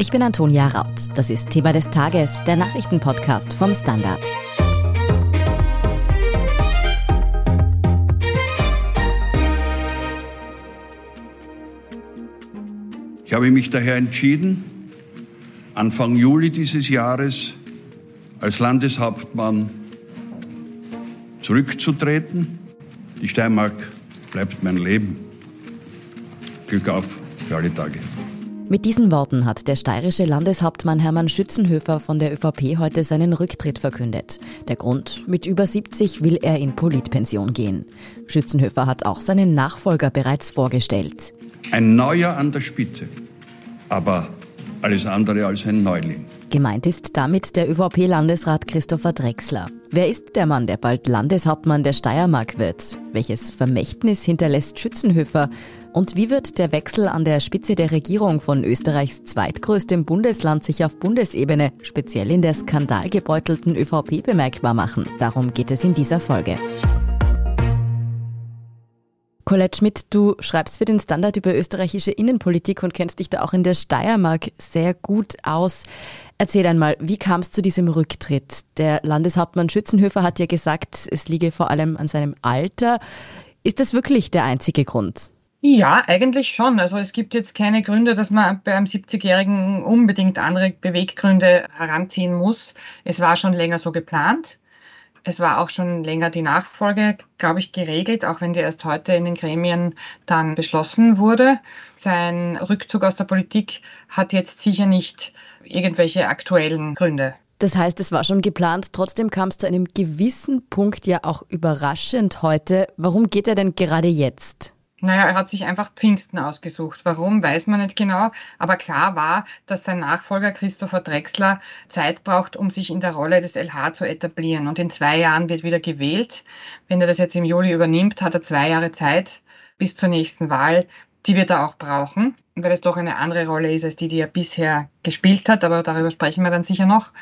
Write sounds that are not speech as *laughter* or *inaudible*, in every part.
Ich bin Antonia Raut. Das ist Thema des Tages, der Nachrichtenpodcast vom Standard. Ich habe mich daher entschieden, Anfang Juli dieses Jahres als Landeshauptmann zurückzutreten. Die Steiermark bleibt mein Leben. Glück auf für alle Tage. Mit diesen Worten hat der steirische Landeshauptmann Hermann Schützenhöfer von der ÖVP heute seinen Rücktritt verkündet. Der Grund, mit über 70 will er in Politpension gehen. Schützenhöfer hat auch seinen Nachfolger bereits vorgestellt. Ein Neuer an der Spitze, aber alles andere als ein Neuling. Gemeint ist damit der ÖVP-Landesrat Christopher Drexler. Wer ist der Mann, der bald Landeshauptmann der Steiermark wird? Welches Vermächtnis hinterlässt Schützenhöfer? Und wie wird der Wechsel an der Spitze der Regierung von Österreichs zweitgrößtem Bundesland sich auf Bundesebene, speziell in der skandalgebeutelten ÖVP, bemerkbar machen? Darum geht es in dieser Folge. Colette Schmidt, du schreibst für den Standard über österreichische Innenpolitik und kennst dich da auch in der Steiermark sehr gut aus. Erzähl einmal, wie kam es zu diesem Rücktritt? Der Landeshauptmann Schützenhöfer hat ja gesagt, es liege vor allem an seinem Alter. Ist das wirklich der einzige Grund? Ja, eigentlich schon. Also es gibt jetzt keine Gründe, dass man bei einem 70-Jährigen unbedingt andere Beweggründe heranziehen muss. Es war schon länger so geplant. Es war auch schon länger die Nachfolge, glaube ich, geregelt, auch wenn die erst heute in den Gremien dann beschlossen wurde. Sein Rückzug aus der Politik hat jetzt sicher nicht irgendwelche aktuellen Gründe. Das heißt, es war schon geplant, trotzdem kam es zu einem gewissen Punkt ja auch überraschend heute. Warum geht er denn gerade jetzt? Naja, er hat sich einfach Pfingsten ausgesucht. Warum, weiß man nicht genau. Aber klar war, dass sein Nachfolger Christopher Drexler Zeit braucht, um sich in der Rolle des LH zu etablieren. Und in zwei Jahren wird wieder gewählt. Wenn er das jetzt im Juli übernimmt, hat er zwei Jahre Zeit bis zur nächsten Wahl. Die wird er auch brauchen, weil es doch eine andere Rolle ist als die, die er bisher gespielt hat. Aber darüber sprechen wir dann sicher noch.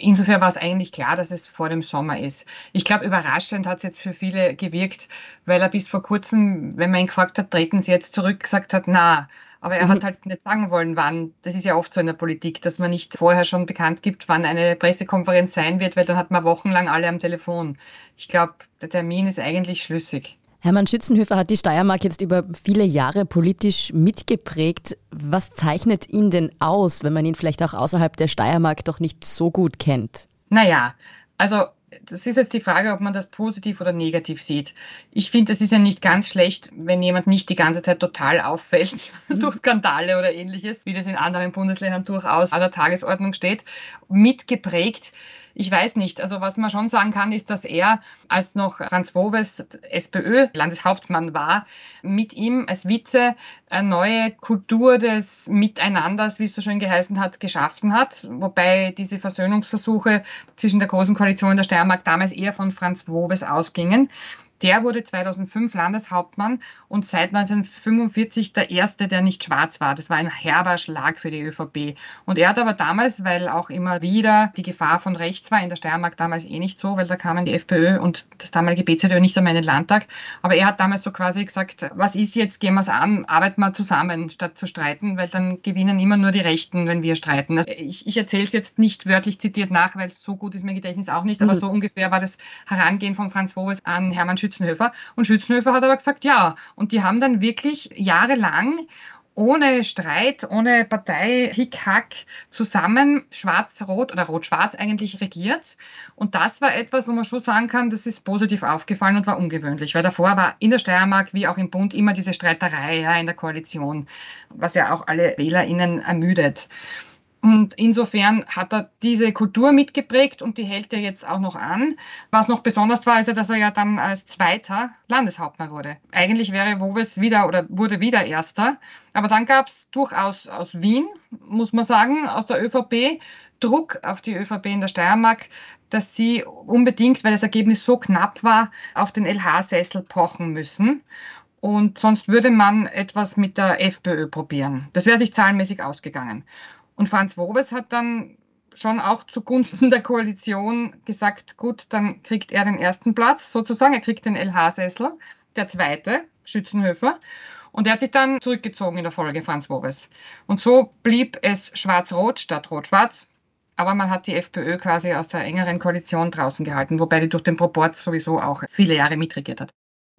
Insofern war es eigentlich klar, dass es vor dem Sommer ist. Ich glaube, überraschend hat es jetzt für viele gewirkt, weil er bis vor kurzem, wenn man ihn gefragt hat, treten Sie jetzt zurück, gesagt hat, na. Aber er mhm. hat halt nicht sagen wollen, wann. Das ist ja oft so in der Politik, dass man nicht vorher schon bekannt gibt, wann eine Pressekonferenz sein wird, weil dann hat man wochenlang alle am Telefon. Ich glaube, der Termin ist eigentlich schlüssig. Hermann Schützenhöfer hat die Steiermark jetzt über viele Jahre politisch mitgeprägt. Was zeichnet ihn denn aus, wenn man ihn vielleicht auch außerhalb der Steiermark doch nicht so gut kennt? Naja, also das ist jetzt die Frage, ob man das positiv oder negativ sieht. Ich finde, es ist ja nicht ganz schlecht, wenn jemand nicht die ganze Zeit total auffällt *laughs* mhm. durch Skandale oder ähnliches, wie das in anderen Bundesländern durchaus an der Tagesordnung steht, mitgeprägt ich weiß nicht. Also was man schon sagen kann, ist, dass er, als noch Franz Woves SPÖ-Landeshauptmann war, mit ihm als Vize eine neue Kultur des Miteinanders, wie es so schön geheißen hat, geschaffen hat. Wobei diese Versöhnungsversuche zwischen der Großen Koalition und der Steiermark damals eher von Franz Woves ausgingen. Der wurde 2005 Landeshauptmann und seit 1945 der erste, der nicht schwarz war. Das war ein herber Schlag für die ÖVP. Und er hat aber damals, weil auch immer wieder die Gefahr von rechts war, in der Steiermark damals eh nicht so, weil da kamen die FPÖ und das damalige BZÖ nicht einmal in den Landtag. Aber er hat damals so quasi gesagt, was ist jetzt, gehen wir es an, arbeiten wir zusammen, statt zu streiten, weil dann gewinnen immer nur die Rechten, wenn wir streiten. Also ich, ich erzähle es jetzt nicht wörtlich zitiert nach, weil es so gut ist mein Gedächtnis auch nicht, aber mhm. so ungefähr war das Herangehen von Franz Woves an Hermann Schütz Schützenhöfer. Und Schützenhöfer hat aber gesagt, ja. Und die haben dann wirklich jahrelang ohne Streit, ohne Partei, Hickhack zusammen schwarz-rot oder rot-schwarz eigentlich regiert. Und das war etwas, wo man schon sagen kann, das ist positiv aufgefallen und war ungewöhnlich, weil davor war in der Steiermark wie auch im Bund immer diese Streiterei ja, in der Koalition, was ja auch alle WählerInnen ermüdet. Und insofern hat er diese Kultur mitgeprägt und die hält er jetzt auch noch an. Was noch besonders war, ist ja, dass er ja dann als zweiter Landeshauptmann wurde. Eigentlich wäre Woves wieder oder wurde wieder erster. Aber dann gab es durchaus aus Wien, muss man sagen, aus der ÖVP, Druck auf die ÖVP in der Steiermark, dass sie unbedingt, weil das Ergebnis so knapp war, auf den LH-Sessel pochen müssen. Und sonst würde man etwas mit der FPÖ probieren. Das wäre sich zahlenmäßig ausgegangen. Und Franz Wobes hat dann schon auch zugunsten der Koalition gesagt, gut, dann kriegt er den ersten Platz sozusagen, er kriegt den LH-Sessel, der zweite, Schützenhöfer. Und er hat sich dann zurückgezogen in der Folge, Franz Wobes. Und so blieb es schwarz-rot statt rot-schwarz. Aber man hat die FPÖ quasi aus der engeren Koalition draußen gehalten, wobei die durch den Proport sowieso auch viele Jahre mitregiert hat.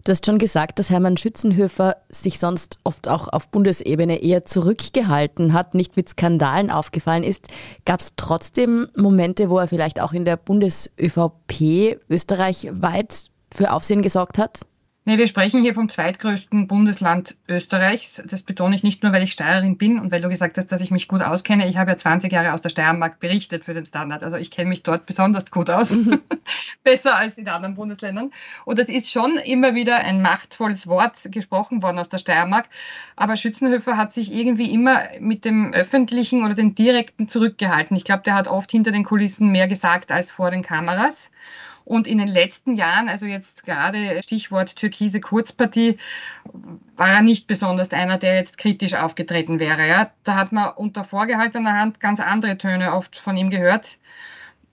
Du hast schon gesagt, dass Hermann Schützenhöfer sich sonst oft auch auf Bundesebene eher zurückgehalten hat, nicht mit Skandalen aufgefallen ist. Gab es trotzdem Momente, wo er vielleicht auch in der Bundes-ÖVP österreichweit für Aufsehen gesorgt hat? Nee, wir sprechen hier vom zweitgrößten Bundesland Österreichs. Das betone ich nicht nur, weil ich Steirerin bin und weil du gesagt hast, dass ich mich gut auskenne. Ich habe ja 20 Jahre aus der Steiermark berichtet für den Standard. Also ich kenne mich dort besonders gut aus. Mhm. *laughs* Besser als in anderen Bundesländern. Und das ist schon immer wieder ein machtvolles Wort gesprochen worden aus der Steiermark. Aber Schützenhöfer hat sich irgendwie immer mit dem öffentlichen oder dem direkten zurückgehalten. Ich glaube, der hat oft hinter den Kulissen mehr gesagt als vor den Kameras. Und in den letzten Jahren, also jetzt gerade Stichwort türkise Kurzpartie, war er nicht besonders einer, der jetzt kritisch aufgetreten wäre. Ja. Da hat man unter vorgehaltener Hand ganz andere Töne oft von ihm gehört.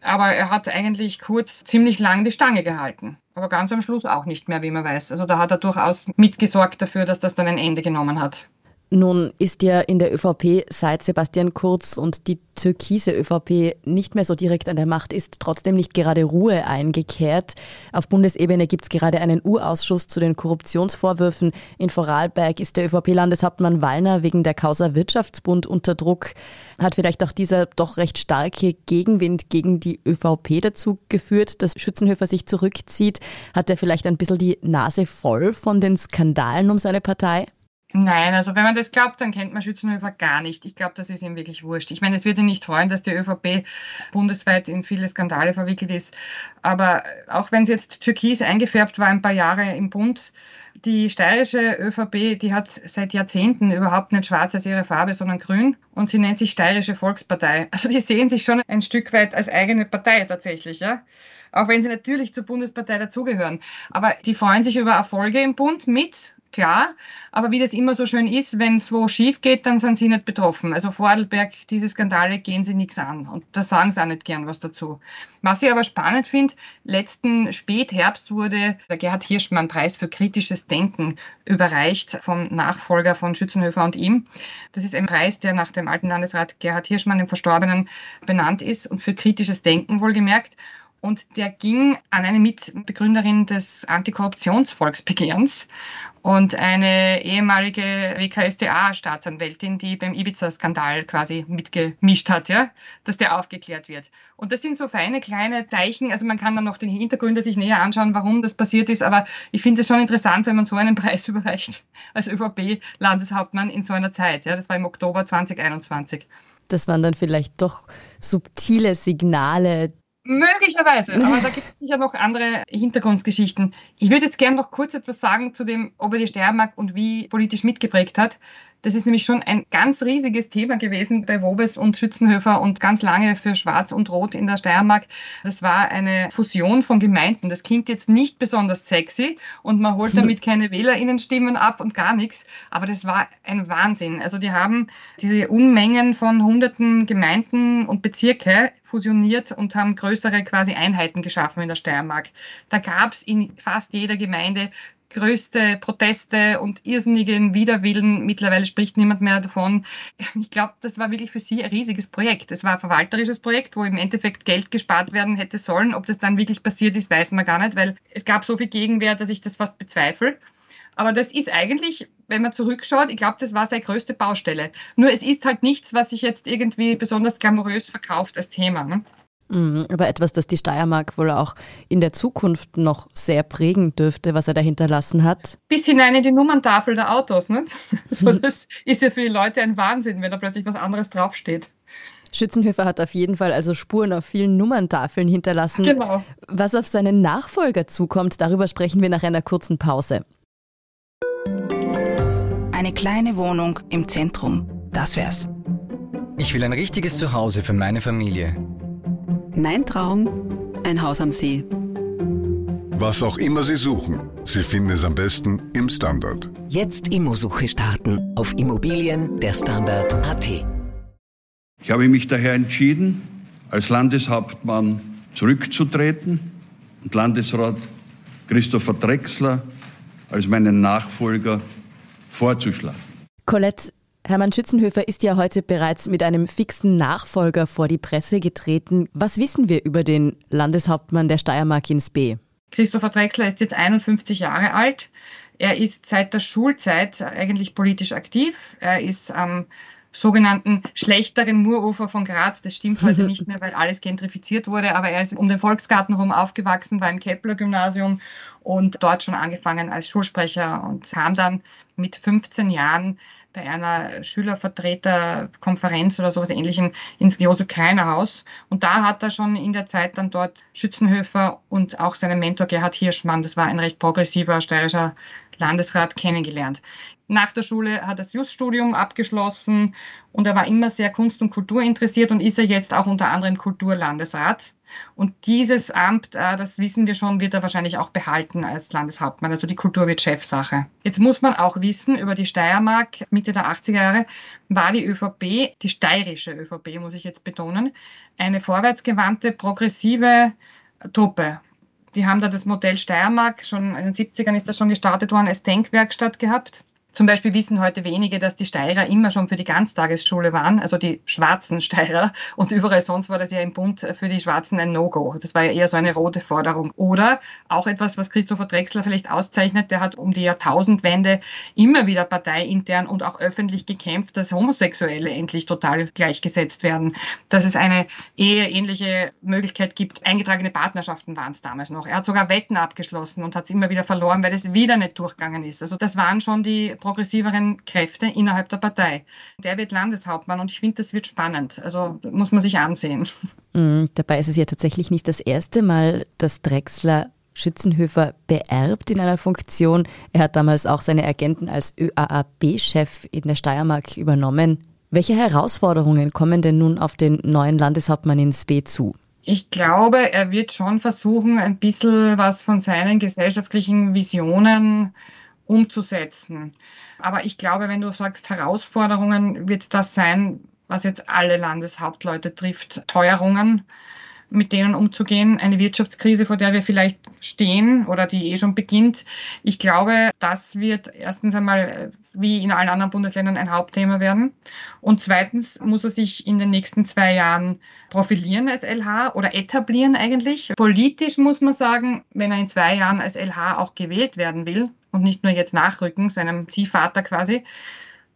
Aber er hat eigentlich kurz ziemlich lang die Stange gehalten. Aber ganz am Schluss auch nicht mehr, wie man weiß. Also da hat er durchaus mitgesorgt dafür, dass das dann ein Ende genommen hat. Nun ist ja in der ÖVP seit Sebastian Kurz und die türkise ÖVP nicht mehr so direkt an der Macht ist, trotzdem nicht gerade Ruhe eingekehrt. Auf Bundesebene gibt es gerade einen U-Ausschuss zu den Korruptionsvorwürfen. In Vorarlberg ist der ÖVP-Landeshauptmann Wallner wegen der Causa Wirtschaftsbund unter Druck. Hat vielleicht auch dieser doch recht starke Gegenwind gegen die ÖVP dazu geführt, dass Schützenhöfer sich zurückzieht? Hat er vielleicht ein bisschen die Nase voll von den Skandalen um seine Partei? Nein, also wenn man das glaubt, dann kennt man Schützenhöfer gar nicht. Ich glaube, das ist ihm wirklich wurscht. Ich meine, es wird ihn nicht freuen, dass die ÖVP bundesweit in viele Skandale verwickelt ist. Aber auch wenn es jetzt türkis eingefärbt war, ein paar Jahre im Bund, die steirische ÖVP, die hat seit Jahrzehnten überhaupt nicht schwarz als ihre Farbe, sondern grün. Und sie nennt sich Steirische Volkspartei. Also die sehen sich schon ein Stück weit als eigene Partei tatsächlich, ja auch wenn sie natürlich zur Bundespartei dazugehören. Aber die freuen sich über Erfolge im Bund mit klar. Aber wie das immer so schön ist, wenn es wo schief geht, dann sind sie nicht betroffen. Also Vorarlberg, diese Skandale gehen sie nichts an. Und da sagen sie auch nicht gern was dazu. Was ich aber spannend finde, letzten Spätherbst wurde der Gerhard Hirschmann Preis für kritisches Denken überreicht vom Nachfolger von Schützenhöfer und ihm. Das ist ein Preis, der nach dem alten Landesrat Gerhard Hirschmann, dem Verstorbenen, benannt ist und für kritisches Denken wohlgemerkt. Und der ging an eine Mitbegründerin des Antikorruptionsvolksbegehrens und eine ehemalige WKSDA-Staatsanwältin, die beim Ibiza-Skandal quasi mitgemischt hat, ja, dass der aufgeklärt wird. Und das sind so feine kleine Zeichen. Also man kann dann noch den Hintergründe sich näher anschauen, warum das passiert ist. Aber ich finde es schon interessant, wenn man so einen *laughs* Preis überreicht als ÖVP-Landeshauptmann in so einer Zeit. Ja, das war im Oktober 2021. Das waren dann vielleicht doch subtile Signale, Möglicherweise, aber da *laughs* gibt es sicher noch andere Hintergrundgeschichten. Ich würde jetzt gerne noch kurz etwas sagen zu dem, ob er die Steiermark und wie politisch mitgeprägt hat. Das ist nämlich schon ein ganz riesiges Thema gewesen bei Wobes und Schützenhöfer und ganz lange für Schwarz und Rot in der Steiermark. Das war eine Fusion von Gemeinden. Das klingt jetzt nicht besonders sexy und man holt *laughs* damit keine WählerInnenstimmen ab und gar nichts. Aber das war ein Wahnsinn. Also die haben diese Unmengen von hunderten Gemeinden und Bezirke fusioniert und haben größere quasi Einheiten geschaffen in der Steiermark. Da gab es in fast jeder Gemeinde größte Proteste und irrsinnigen Widerwillen. Mittlerweile spricht niemand mehr davon. Ich glaube, das war wirklich für sie ein riesiges Projekt. Es war ein verwalterisches Projekt, wo im Endeffekt Geld gespart werden hätte sollen. Ob das dann wirklich passiert ist, weiß man gar nicht, weil es gab so viel Gegenwehr, dass ich das fast bezweifle. Aber das ist eigentlich, wenn man zurückschaut, ich glaube, das war seine größte Baustelle. Nur es ist halt nichts, was sich jetzt irgendwie besonders glamourös verkauft als Thema. Ne? Mhm, aber etwas, das die Steiermark wohl auch in der Zukunft noch sehr prägen dürfte, was er da hinterlassen hat. Bis hinein in die Nummerntafel der Autos. Ne? *laughs* So, das ist ja für die Leute ein Wahnsinn, wenn da plötzlich was anderes draufsteht. Schützenhöfer hat auf jeden Fall also Spuren auf vielen Nummerntafeln hinterlassen. Genau. Was auf seinen Nachfolger zukommt, darüber sprechen wir nach einer kurzen Pause. Eine kleine Wohnung im Zentrum, das wär's. Ich will ein richtiges Zuhause für meine Familie. Mein Traum, ein Haus am See. Was auch immer Sie suchen, Sie finden es am besten im Standard. Jetzt Immosuche starten auf Immobilien der Standard.at. Ich habe mich daher entschieden, als Landeshauptmann zurückzutreten und Landesrat Christopher Drexler als meinen Nachfolger vorzuschlagen. Colette, Hermann Schützenhöfer ist ja heute bereits mit einem fixen Nachfolger vor die Presse getreten. Was wissen wir über den Landeshauptmann der Steiermark ins B? Christopher Drexler ist jetzt 51 Jahre alt. Er ist seit der Schulzeit eigentlich politisch aktiv. Er ist am sogenannten schlechteren Murufer von Graz. Das stimmt heute *laughs* nicht mehr, weil alles gentrifiziert wurde, aber er ist um den Volksgarten herum aufgewachsen, war im Kepler Gymnasium und dort schon angefangen als Schulsprecher und kam dann mit 15 Jahren bei einer Schülervertreterkonferenz oder sowas ähnlichem ins Josef Kreiner Haus. Und da hat er schon in der Zeit dann dort Schützenhöfer und auch seinen Mentor Gerhard Hirschmann, das war ein recht progressiver steirischer Landesrat, kennengelernt. Nach der Schule hat er das Juststudium abgeschlossen und er war immer sehr Kunst und Kultur interessiert und ist er jetzt auch unter anderem Kulturlandesrat. Und dieses Amt, äh, das wissen wir schon, wird er wahrscheinlich auch behalten als Landeshauptmann. Also die Kultur wird Chefsache. Jetzt muss man auch wissen, über die Steiermark Mitte der 80er Jahre war die ÖVP, die steirische ÖVP muss ich jetzt betonen, eine vorwärtsgewandte, progressive Truppe. Die haben da das Modell Steiermark, schon in den 70ern ist das schon gestartet worden, als Denkwerkstatt gehabt. Zum Beispiel wissen heute wenige, dass die Steirer immer schon für die Ganztagesschule waren, also die schwarzen Steirer. Und überall sonst war das ja im Bund für die Schwarzen ein No-Go. Das war ja eher so eine rote Forderung. Oder auch etwas, was Christopher Drexler vielleicht auszeichnet, der hat um die Jahrtausendwende immer wieder parteiintern und auch öffentlich gekämpft, dass Homosexuelle endlich total gleichgesetzt werden. Dass es eine eheähnliche Möglichkeit gibt. Eingetragene Partnerschaften waren es damals noch. Er hat sogar Wetten abgeschlossen und hat es immer wieder verloren, weil es wieder nicht durchgegangen ist. Also das waren schon die progressiveren Kräfte innerhalb der Partei. Der wird Landeshauptmann und ich finde, das wird spannend. Also muss man sich ansehen. Mhm, dabei ist es ja tatsächlich nicht das erste Mal, dass Drexler Schützenhöfer beerbt in einer Funktion. Er hat damals auch seine Agenten als ÖAAB-Chef in der Steiermark übernommen. Welche Herausforderungen kommen denn nun auf den neuen Landeshauptmann ins B zu? Ich glaube, er wird schon versuchen, ein bisschen was von seinen gesellschaftlichen Visionen umzusetzen. Aber ich glaube, wenn du sagst Herausforderungen, wird das sein, was jetzt alle Landeshauptleute trifft, Teuerungen, mit denen umzugehen, eine Wirtschaftskrise, vor der wir vielleicht stehen oder die eh schon beginnt. Ich glaube, das wird erstens einmal wie in allen anderen Bundesländern ein Hauptthema werden. Und zweitens muss er sich in den nächsten zwei Jahren profilieren als LH oder etablieren eigentlich. Politisch muss man sagen, wenn er in zwei Jahren als LH auch gewählt werden will, und nicht nur jetzt nachrücken, seinem Ziehvater quasi.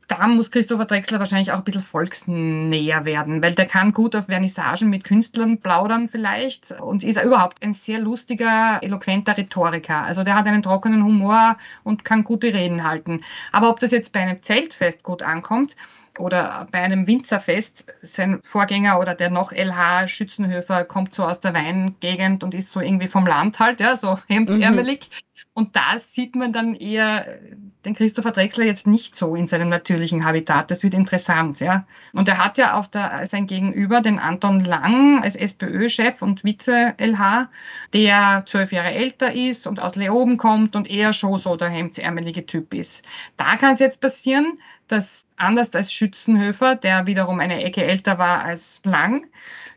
Da muss Christopher Drexler wahrscheinlich auch ein bisschen volksnäher werden, weil der kann gut auf Vernissagen mit Künstlern plaudern vielleicht und ist überhaupt ein sehr lustiger, eloquenter Rhetoriker. Also der hat einen trockenen Humor und kann gute Reden halten. Aber ob das jetzt bei einem Zeltfest gut ankommt, oder bei einem Winzerfest, sein Vorgänger oder der noch LH Schützenhöfer kommt so aus der Weingegend und ist so irgendwie vom Land halt, ja, so *laughs* hemdsärmelig. Mhm. Und da sieht man dann eher den Christopher Drexler jetzt nicht so in seinem natürlichen Habitat. Das wird interessant, ja. Und er hat ja auf der, sein Gegenüber den Anton Lang als SPÖ-Chef und Vize-LH, der zwölf Jahre älter ist und aus Leoben kommt und eher schon so der hemdsärmelige Typ ist. Da kann es jetzt passieren, dass anders als Schützenhöfer, der wiederum eine Ecke älter war als Lang,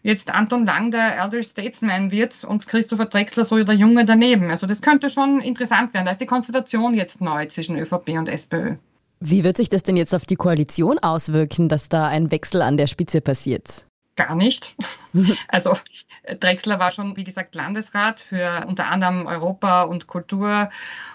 jetzt Anton Lang der Elder Statesman wird und Christopher Drexler so der Junge daneben. Also das könnte schon interessant werden. Da ist die Konstellation jetzt neu zwischen ÖVP und SPÖ. Wie wird sich das denn jetzt auf die Koalition auswirken, dass da ein Wechsel an der Spitze passiert? Gar nicht. *laughs* Also Drexler war schon, wie gesagt, Landesrat für unter anderem Europa und Kultur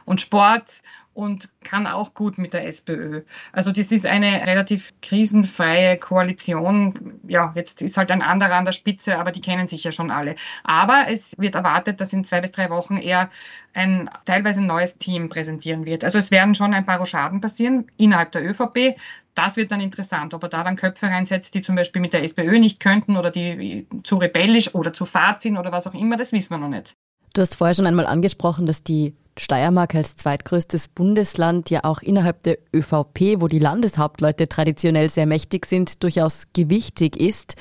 und Sport und kann auch gut mit der SPÖ. Also das ist eine relativ krisenfreie Koalition. Ja, jetzt ist halt ein anderer an der Spitze, aber die kennen sich ja schon alle. Aber es wird erwartet, dass in zwei bis drei Wochen er ein teilweise neues Team präsentieren wird. Also es werden schon ein paar Rochaden passieren innerhalb der ÖVP. Das wird dann interessant, ob er da dann Köpfe reinsetzt, die zum Beispiel mit der SPÖ nicht könnten oder die zu rebellisch oder zu fad sind oder was auch immer, das wissen wir noch nicht. Du hast vorher schon einmal angesprochen, dass die Steiermark als zweitgrößtes Bundesland ja auch innerhalb der ÖVP, wo die Landeshauptleute traditionell sehr mächtig sind, durchaus gewichtig ist.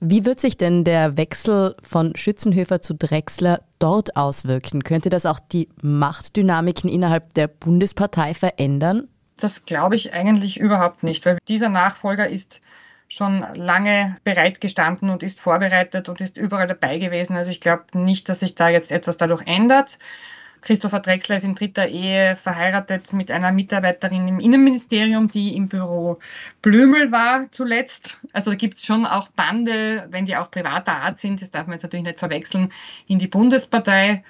Wie wird sich denn der Wechsel von Schützenhöfer zu Drexler dort auswirken? Könnte das auch die Machtdynamiken innerhalb der Bundespartei verändern? Das glaube ich eigentlich überhaupt nicht, weil dieser Nachfolger ist schon lange bereit gestanden und ist vorbereitet und ist überall dabei gewesen. Also ich glaube nicht, dass sich da jetzt etwas dadurch ändert. Christopher Drexler ist in dritter Ehe verheiratet mit einer Mitarbeiterin im Innenministerium, die im Büro Blümel war zuletzt. Also gibt es schon auch Bande, wenn die auch privater Art sind, das darf man jetzt natürlich nicht verwechseln, in die Bundespartei.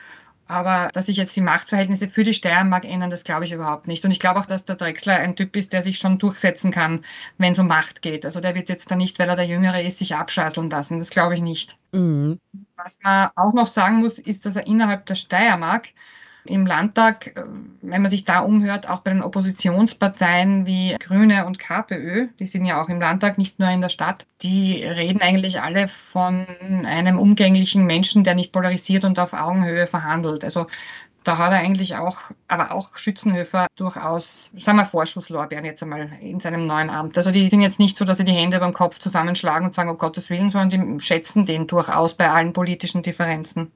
Aber dass sich jetzt die Machtverhältnisse für die Steiermark ändern, das glaube ich überhaupt nicht. Und ich glaube auch, dass der Drexler ein Typ ist, der sich schon durchsetzen kann, wenn es um Macht geht. Also der wird jetzt da nicht, weil er der Jüngere ist, sich abschasseln lassen. Das glaube ich nicht. Mhm. Was man auch noch sagen muss, ist, dass er innerhalb der Steiermark im Landtag, äh, wenn man sich da umhört, auch bei den Oppositionsparteien wie Grüne und KPÖ, die sind ja auch im Landtag, nicht nur in der Stadt, die reden eigentlich alle von einem umgänglichen Menschen, der nicht polarisiert und auf Augenhöhe verhandelt. Also da hat er eigentlich auch, aber auch Schützenhöfer durchaus, sagen wir Vorschusslorbeeren jetzt einmal in seinem neuen Amt. Also die sind jetzt nicht so, dass sie die Hände beim Kopf zusammenschlagen und sagen, um Gottes Willen, sondern die schätzen den durchaus bei allen politischen Differenzen.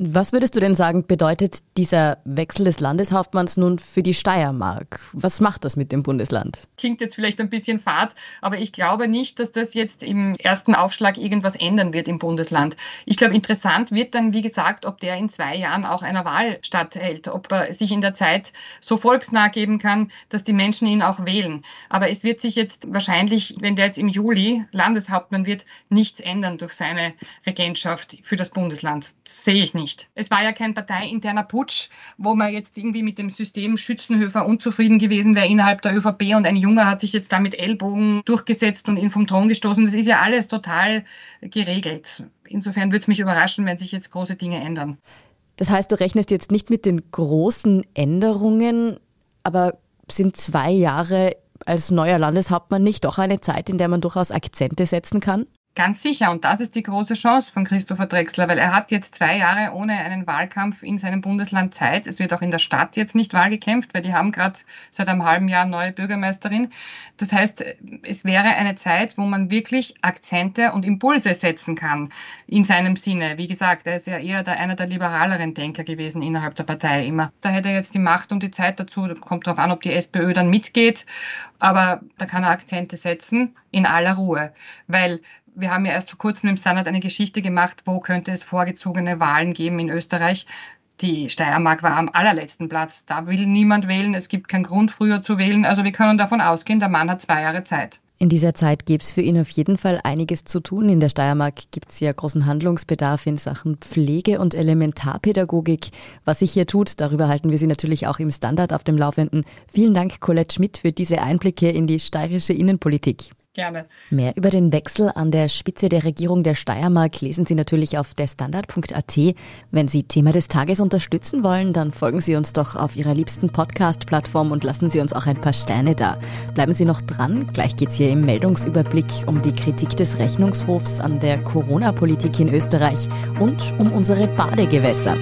Was würdest du denn sagen, bedeutet dieser Wechsel des Landeshauptmanns nun für die Steiermark? Was macht das mit dem Bundesland? Klingt jetzt vielleicht ein bisschen fad, aber ich glaube nicht, dass das jetzt im ersten Aufschlag irgendwas ändern wird im Bundesland. Ich glaube, interessant wird dann, wie gesagt, ob der in zwei Jahren auch einer Wahl statthält, ob er sich in der Zeit so volksnah geben kann, dass die Menschen ihn auch wählen. Aber es wird sich jetzt wahrscheinlich, wenn der jetzt im Juli Landeshauptmann wird, nichts ändern durch seine Regentschaft für das Bundesland. Das sehe ich nicht nicht. Es war ja kein parteiinterner Putsch, wo man jetzt irgendwie mit dem System Schützenhöfer unzufrieden gewesen wäre innerhalb der ÖVP und ein Junge hat sich jetzt da mit Ellbogen durchgesetzt und ihn vom Thron gestoßen. Das ist ja alles total geregelt. Insofern würde es mich überraschen, wenn sich jetzt große Dinge ändern. Das heißt, du rechnest jetzt nicht mit den großen Änderungen, aber sind zwei Jahre als neuer Landeshauptmann nicht doch eine Zeit, in der man durchaus Akzente setzen kann? Ganz sicher. Und das ist die große Chance von Christopher Drexler, weil er hat jetzt zwei Jahre ohne einen Wahlkampf in seinem Bundesland Zeit. Es wird auch in der Stadt jetzt nicht Wahl gekämpft, weil die haben gerade seit einem halben Jahr neue Bürgermeisterin. Das heißt, es wäre eine Zeit, wo man wirklich Akzente und Impulse setzen kann in seinem Sinne. Wie gesagt, er ist ja eher der, einer der liberaleren Denker gewesen innerhalb der Partei immer. Da hätte er jetzt die Macht und die Zeit dazu. Kommt darauf an, ob die SPÖ dann mitgeht. Aber da kann er Akzente setzen in aller Ruhe. Weil wir haben ja erst vor kurzem im Standard eine Geschichte gemacht, wo könnte es vorgezogene Wahlen geben in Österreich. Die Steiermark war am allerletzten Platz. Da will niemand wählen. Es gibt keinen Grund, früher zu wählen. Also wir können davon ausgehen, der Mann hat zwei Jahre Zeit. In dieser Zeit gäbe es für ihn auf jeden Fall einiges zu tun. In der Steiermark gibt es ja großen Handlungsbedarf in Sachen Pflege und Elementarpädagogik. Was sich hier tut, darüber halten wir Sie natürlich auch im Standard auf dem Laufenden. Vielen Dank, Colette Schmidt, für diese Einblicke in die steirische Innenpolitik. Gerne. Mehr über den Wechsel an der Spitze der Regierung der Steiermark lesen Sie natürlich auf derstandard.at. Wenn Sie Thema des Tages unterstützen wollen, dann folgen Sie uns doch auf Ihrer liebsten Podcast-Plattform und lassen Sie uns auch ein paar Sterne da. Bleiben Sie noch dran. Gleich geht es hier im Meldungsüberblick um die Kritik des Rechnungshofs an der Corona-Politik in Österreich und um unsere Badegewässer.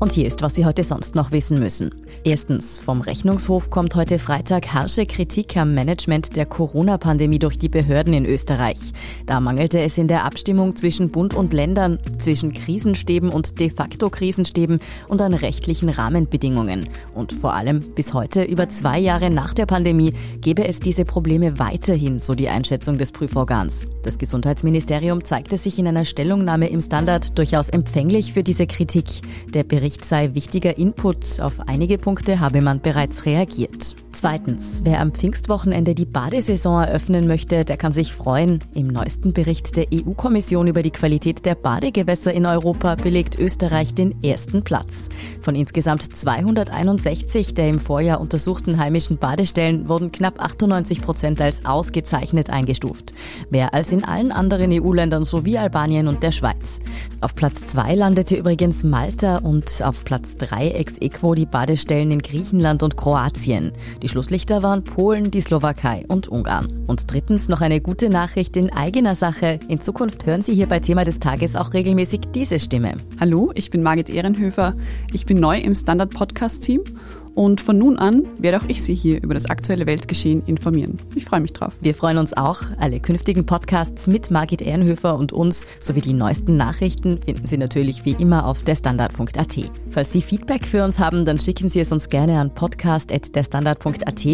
Und hier ist, was Sie heute sonst noch wissen müssen. Erstens, vom Rechnungshof kommt heute Freitag harsche Kritik am Management der Corona-Pandemie durch die Behörden in Österreich. Da mangelte es in der Abstimmung zwischen Bund und Ländern, zwischen Krisenstäben und de facto Krisenstäben und an rechtlichen Rahmenbedingungen. Und vor allem bis heute, über zwei Jahre nach der Pandemie, gäbe es diese Probleme weiterhin, so die Einschätzung des Prüforgans. Das Gesundheitsministerium zeigte sich in einer Stellungnahme im Standard durchaus empfänglich für diese Kritik. Der Bericht Bericht sei wichtiger Input. Auf einige Punkte habe man bereits reagiert. Zweitens, wer am Pfingstwochenende die Badesaison eröffnen möchte, der kann sich freuen. Im neuesten Bericht der EU-Kommission über die Qualität der Badegewässer in Europa belegt Österreich den ersten Platz. Von insgesamt 261 der im Vorjahr untersuchten heimischen Badestellen wurden knapp 98 Prozent als ausgezeichnet eingestuft. Mehr als in allen anderen EU-Ländern sowie Albanien und der Schweiz. Auf Platz 2 landete übrigens Malta und auf Platz 3 ex equo die Badestellen in Griechenland und Kroatien. Die Schlusslichter waren Polen, die Slowakei und Ungarn. Und drittens noch eine gute Nachricht in eigener Sache. In Zukunft hören Sie hier bei Thema des Tages auch regelmäßig diese Stimme. Hallo, ich bin Margit Ehrenhöfer. Ich bin neu im Standard Podcast Team Und von nun an werde auch ich Sie hier über das aktuelle Weltgeschehen informieren. Ich freue mich drauf. Wir freuen uns auch. Alle künftigen Podcasts mit Margit Ehrenhöfer und uns sowie die neuesten Nachrichten finden Sie natürlich wie immer auf derstandard.at. Falls Sie Feedback für uns haben, dann schicken Sie es uns gerne an podcast.derstandard.at.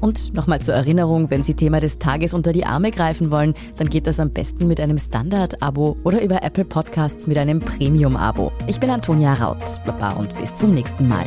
Und nochmal zur Erinnerung, wenn Sie Thema des Tages unter die Arme greifen wollen, dann geht das am besten mit einem Standard-Abo oder über Apple Podcasts mit einem Premium-Abo. Ich bin Antonia Raut. Baba und bis zum nächsten Mal.